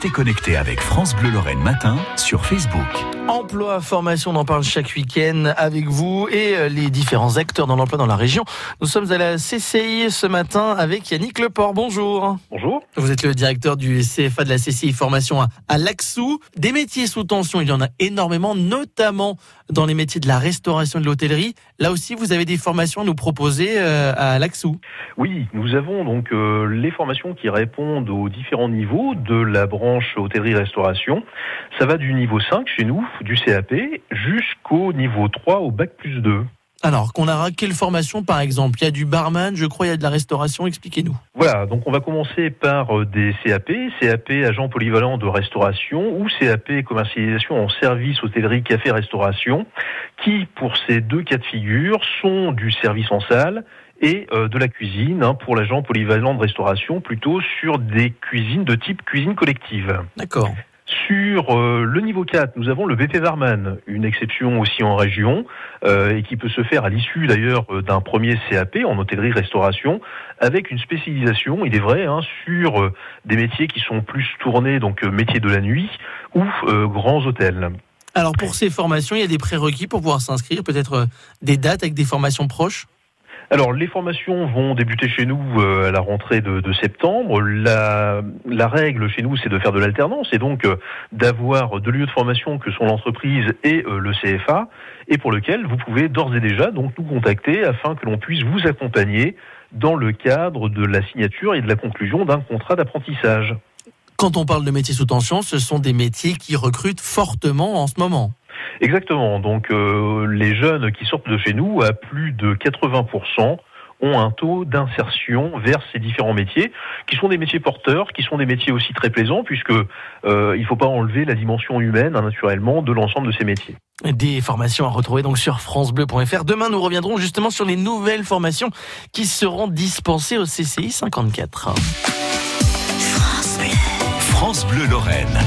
Restez connectés avec France Bleu Lorraine Matin sur Facebook. Emploi, formation, on en parle chaque week-end avec vous et euh, les différents acteurs dans l'emploi dans la région. Nous sommes à la CCI ce matin avec Yannick Leport. Bonjour. Bonjour. Vous êtes le directeur du CFA de la CCI Formation à Laxou. Des métiers sous tension, il y en a énormément, notamment dans les métiers de la restauration et de l'hôtellerie. Là aussi, vous avez des formations à nous proposer euh, à Laxou. Oui, nous avons donc euh, les formations qui répondent aux différents niveaux de la branche hôtellerie-restauration. Ça va du niveau 5 chez nous, du CAP, jusqu'au niveau 3 au bac plus 2. Alors, qu'on a quelle formation par exemple Il y a du barman, je crois, il y a de la restauration, expliquez-nous. Voilà, donc on va commencer par euh, des CAP, CAP agent polyvalent de restauration ou CAP commercialisation en service hôtellerie café restauration qui pour ces deux cas de figure sont du service en salle et euh, de la cuisine hein, pour l'agent polyvalent de restauration plutôt sur des cuisines de type cuisine collective. D'accord. Sur euh, le niveau 4, nous avons le BP Varman, une exception aussi en région, euh, et qui peut se faire à l'issue d'ailleurs euh, d'un premier CAP en hôtellerie-restauration, avec une spécialisation, il est vrai, hein, sur des métiers qui sont plus tournés, donc métiers de la nuit ou grands hôtels. Alors pour ces formations, il y a des prérequis pour pouvoir s'inscrire, peut-être des dates avec des formations proches? Alors, les formations vont débuter chez nous euh, à la rentrée de, septembre. La, règle chez nous, c'est de faire de l'alternance et donc euh, d'avoir deux lieux de formation que sont l'entreprise et euh, le CFA, et pour lequel vous pouvez d'ores et déjà donc nous contacter afin que l'on puisse vous accompagner dans le cadre de la signature et de la conclusion d'un contrat d'apprentissage. Quand on parle de métiers sous tension, ce sont des métiers qui recrutent fortement en ce moment. Exactement. Donc euh, les jeunes qui sortent de chez nous, à plus de 80%, ont un taux d'insertion vers ces différents métiers, qui sont des métiers porteurs, qui sont des métiers aussi très plaisants, puisque euh, il ne faut pas enlever la dimension humaine, hein, naturellement, de l'ensemble de ces métiers. Des formations à retrouver donc sur francebleu.fr. Demain, nous reviendrons justement sur les nouvelles formations qui seront dispensées au CCI 54. France Bleu, France Bleu Lorraine.